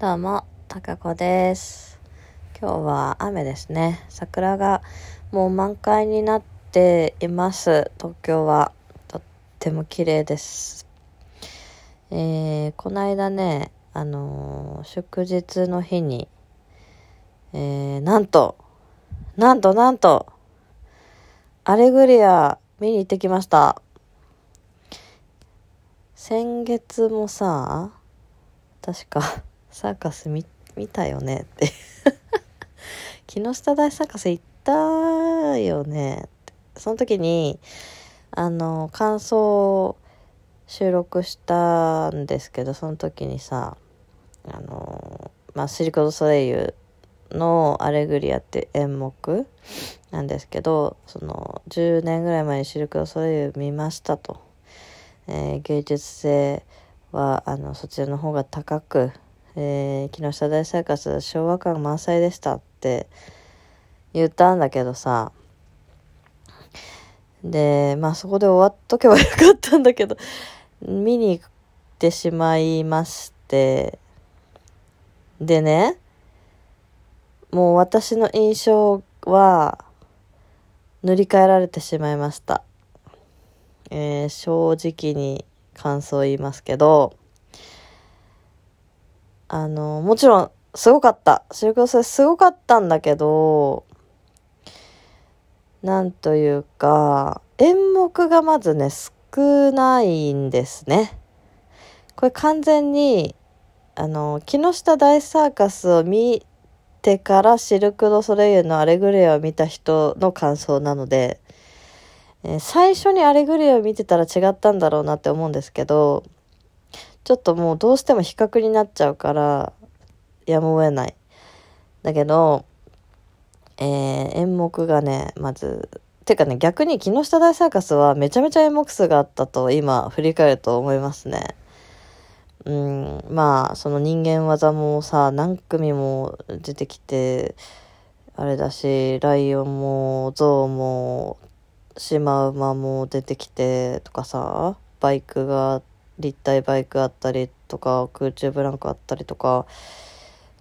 どうも、たかこです。今日は雨ですね。桜がもう満開になっています。東京は。とっても綺麗です。えー、この間ね、あのー祝日の日に、えー、なんと、なんとなんと、アレグリア見に行ってきました。先月もさ、確かサーカス見見たよね？って。木下大サーカス行ったよね？って。その時にあの感想を収録したんですけどその時にさあのまあシルク・ド・ソレイユの「アレグリア」って演目なんですけどその10年ぐらい前にシルク・ド・ソレイユ見ましたと、えー芸術性はあのそちらの方が高く、えー木下大サーカス昭和感満載でしたって言ったんだけどさ。でまあそこで終わっとけばよかったんだけど見に行ってしまいまして。でねもう私の印象は塗り替えられてしまいました、えー正直に感想を言いますけどあのもちろんすごかった。シルク・ドゥソレイユすごかったんだけどなんというか演目がまずね少ないんですね。これ完全にあの木下大サーカスを見てからシルク・ド・ソレイユの「アレグリア」を見た人の感想なので、え最初に「アレグリア」を見てたら違ったんだろうなって思うんですけどちょっともうどうしても比較になっちゃうからやむを得ない。だけど、えー演目がね、まず、てかね、逆に木下大サーカスはめちゃめちゃ演目数があったと今振り返ると思いますね。うん、まあ、その人間技もさ、何組も出てきて、あれだし、ライオンも、ゾウも、シマウマも出てきてとかさ、バイクが、立体バイクあったりとか、空中ブランコあったりとか、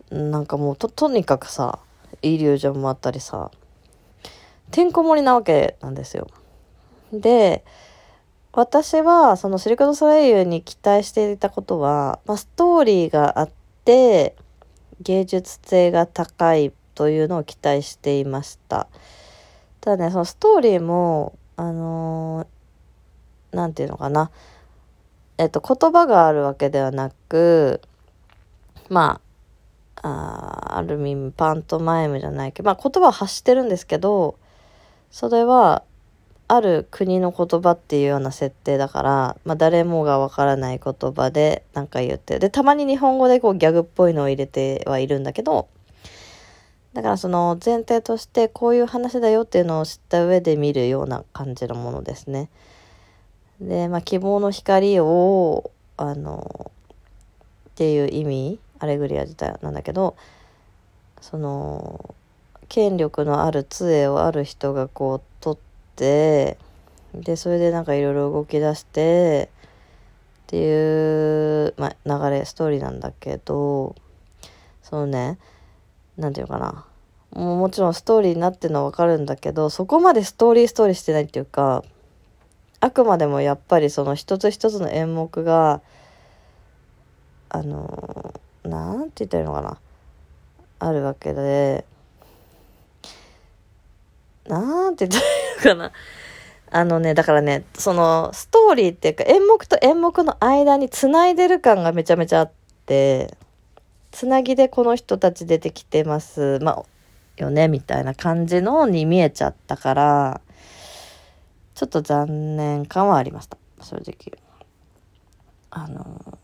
なんかもうと、とにかくさ、イリュージョンもあったりさ、てんこ盛りなわけなんですよ。で、私はそのシルク・ド・ソレイユに期待していたことは、まあ、ストーリーがあって、芸術性が高いというのを期待していました。ただね、そのストーリーも、あのーていうのかな、えっと、言葉があるわけではなく、まあ、あーある意味パントマイムじゃないけど、まあ、言葉を発してるんですけどそれはある国の言葉っていうような設定だから、まあ、誰もがわからない言葉で何か言ってでたまに日本語でこうギャグっぽいのを入れてはいるんだけどだからその前提としてこういう話だよっていうのを知った上で見るような感じのものですね。で、まあ、希望の光をあのっていう意味アレグリア自体なんだけどその権力のある杖をある人がこう取ってでそれでなんかいろいろ動き出してっていう、まあ、流れストーリーなんだけどそのねなんていうかな。もうもちろんストーリーになってるのはわかるんだけどそこまでストーリーストーリーしてないっていうかあくまでもやっぱりその一つ一つの演目があのなんて言ったらいいのかな。あるわけでなんて言ったらいいのかな。あのねだからねそのストーリーっていうか演目と演目の間につないでる感がめちゃめちゃあってつなぎでこの人たち出てきてますまあよねみたいな感じのに見えちゃったからちょっと残念感はありました。正直。あの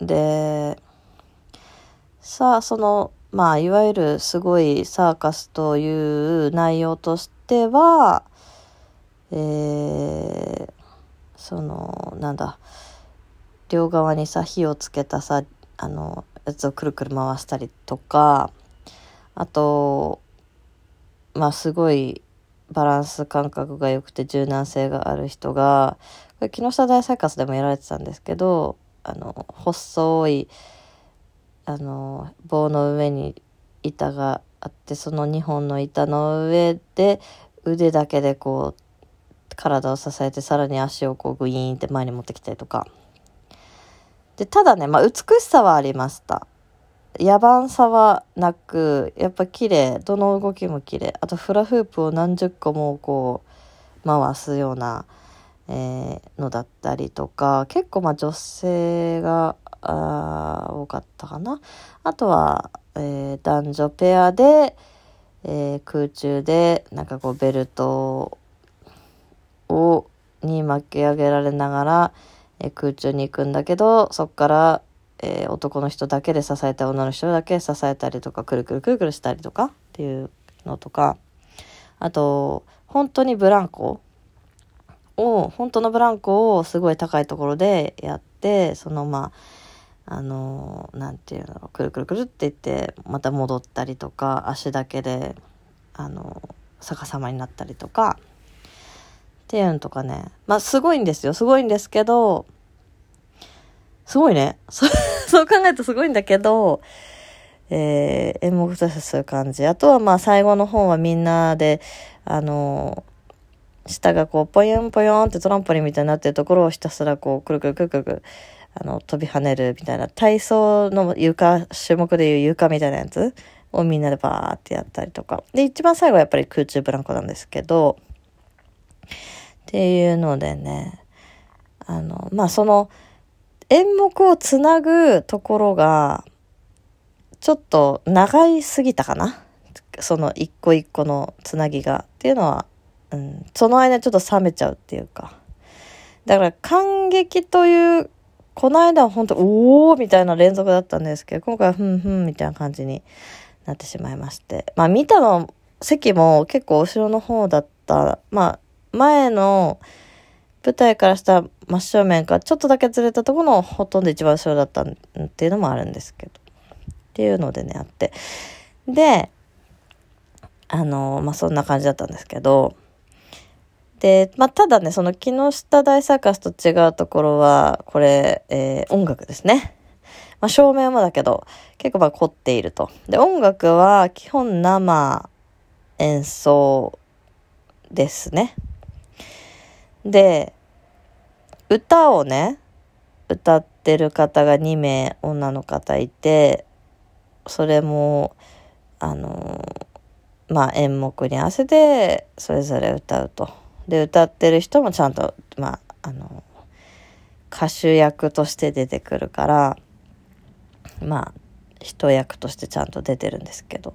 でさあそのまあいわゆるすごいサーカスという内容としてはえー、そのなんだ両側にさ火をつけたさあのやつをくるくる回したりとかあとまあすごいバランス感覚が良くて柔軟性がある人がこれ木下大サーカスでもやられてたんですけどあの細いあの棒の上に板があってその2本の板の上で腕だけでこう体を支えてさらに足をこうグイーンって前に持ってきたりとか。でただね、まあ、美しさはありました。野蛮さはなくやっぱ綺麗。どの動きも綺麗。あとフラフープを何十個もこう回すような、えー、のだったりとか。結構まあ女性があ多かったかな。あとは、えー、男女ペアで、えー、空中でなんかこうベルトをに巻き上げられながら、えー、空中に行くんだけどそこから、えー、男の人だけで支えた女の人だけ支えたりとかくるくるくるくるしたりとかっていうのとかあと本当にブランコを本当のブランコをすごい高いところでやってそのまああの何て言うのくるくるくるって言ってまた戻ったりとか足だけであの逆さまになったりとかっていうのとかね。まあ、すごいんですよ。すごいんですけど、すごいね。そう考えるとすごいんだけど、えー、演目としてそういう感じ。あとはまあ最後の方はみんなで、あのー、下がこう、ぽよんぽよんってトランポリンみたいになってるところをひたすらこう、くるくるくるくるくる、あの、飛び跳ねるみたいな、体操の床、種目でいう床みたいなやつをみんなでバーってやったりとか。で、一番最後はやっぱり空中ブランコなんですけど、っていうのでね、あの、まあ、その、演目をつなぐところが、ちょっと長いすぎたかな？その一個一個のつなぎが。っていうのは、うん、その間ちょっと冷めちゃうっていうか。だから感激という、この間は本当おおみたいな連続だったんですけど、今回はふんふんみたいな感じになってしまいまして。まあ見たの席も結構後ろの方だった。まあ前の舞台からした真正面からちょっとだけずれたところのほとんど一番後ろだったっていうのもあるんですけど。っていうのでね、あって。で、あの、まあ、そんな感じだったんですけど、で、まあ、ただね、その木下大サーカスと違うところは、これ、えー、音楽ですね。まあ、照明もだけど、結構まあ凝っていると。で、音楽は基本生演奏ですね。で、歌をね、歌ってる方が2名女の方いて、それも、あの、まあ演目に合わせてそれぞれ歌うと。で、歌ってる人もちゃんと、まあ、あの、歌手役として出てくるから、まあ、人役としてちゃんと出てるんですけど。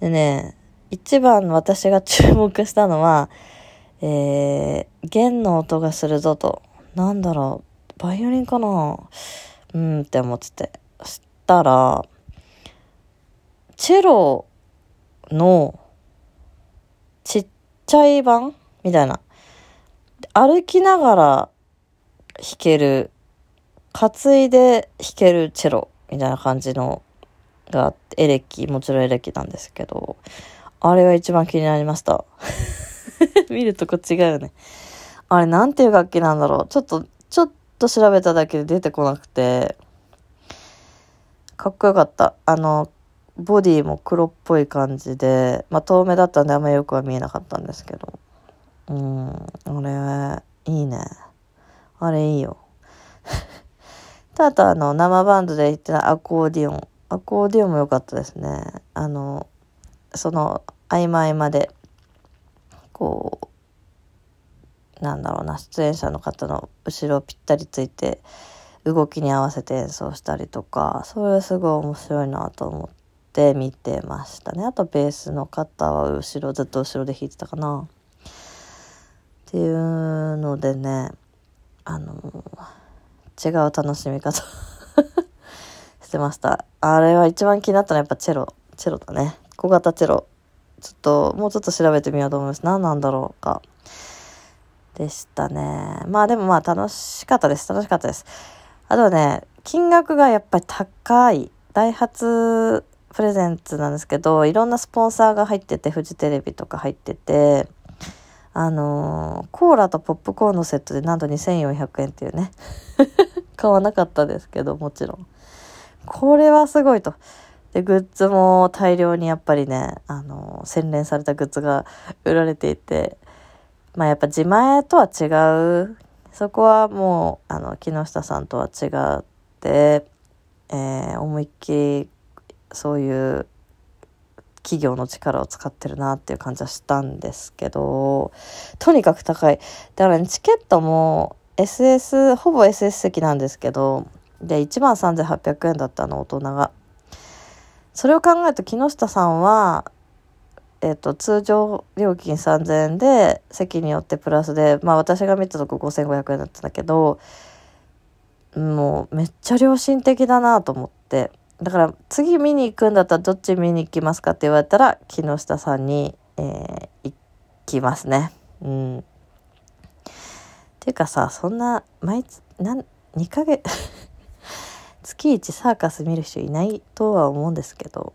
でね、一番私が注目したのは、えー、弦の音がするぞと。なんだろう、バイオリンかな？うんって思ってて。したら、チェロのちっちゃい版みたいな。歩きながら弾ける、担いで弾けるチェロみたいな感じのがあって、エレキ、もちろんエレキなんですけど、あれが一番気になりました。見るとこ違うよね。あれなんていう楽器なんだろう。ちょっと、ちょっと調べただけで出てこなくて、かっこよかった。あの、ボディも黒っぽい感じで、まあ遠目だったんであんまりよくは見えなかったんですけど。うん、あれ、いいね。あれいいよ。あとあの、生バンドで言ってたアコーディオン。アコーディオンも良かったですね。あの、その、合間合間でこうなんだろうな出演者の方の後ろぴったりついて動きに合わせて演奏したりとかそれはすごい面白いなと思って見てましたね。あとベースの方は後ろずっと後ろで弾いてたかな。っていうのでねあの違う楽しみ方 してました。あれは一番気になったのはやっぱチェロチェロだね。小型チェロ。ちょっと、もうちょっと調べてみようと思います。何なんだろうか。でしたね。まあでもまあ楽しかったです。楽しかったです。あとはね、金額がやっぱり高い。ダイハツプレゼンツなんですけど、いろんなスポンサーが入ってて、フジテレビとか入ってて、あのー、コーラとポップコーンのセットでなんと2400円っていうね。買わなかったですけど、もちろん。これはすごいと。で、グッズも大量にやっぱりね、あの、洗練されたグッズが売られていて、まあやっぱ自前とは違う、そこはもう、あの、木下さんとは違って、えー、思いっきりそういう企業の力を使ってるなっていう感じはしたんですけど、とにかく高い。だからね、チケットも SS、ほぼ SS 席なんですけど、で、1万3800円だったの、大人が。それを考えると木下さんは、えっ、と、通常料金3000円で、席によってプラスで、まあ私が見たとこ5500円だったんだけど、もうめっちゃ良心的だなと思って。だから次見に行くんだったらどっち見に行きますかって言われたら木下さんに、えー、行きますね。うん。っていうかさ、そんな毎月、なん、2ヶ月 月1サーカス見る人いないとは思うんですけど、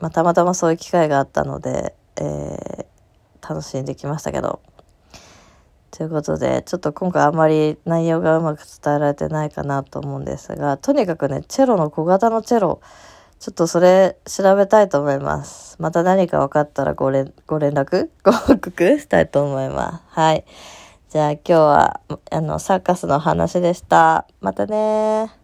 まあ、たまたまそういう機会があったので、えー、楽しんできましたけど。ということで、ちょっと今回あまり内容がうまく伝えられてないかなと思うんですが、とにかくね、チェロの小型のチェロ、ちょっとそれ調べたいと思います。また何か分かったらご連ご連絡 ご報告したいと思います。はい。じゃあ今日は、あの、サーカスの話でした。またね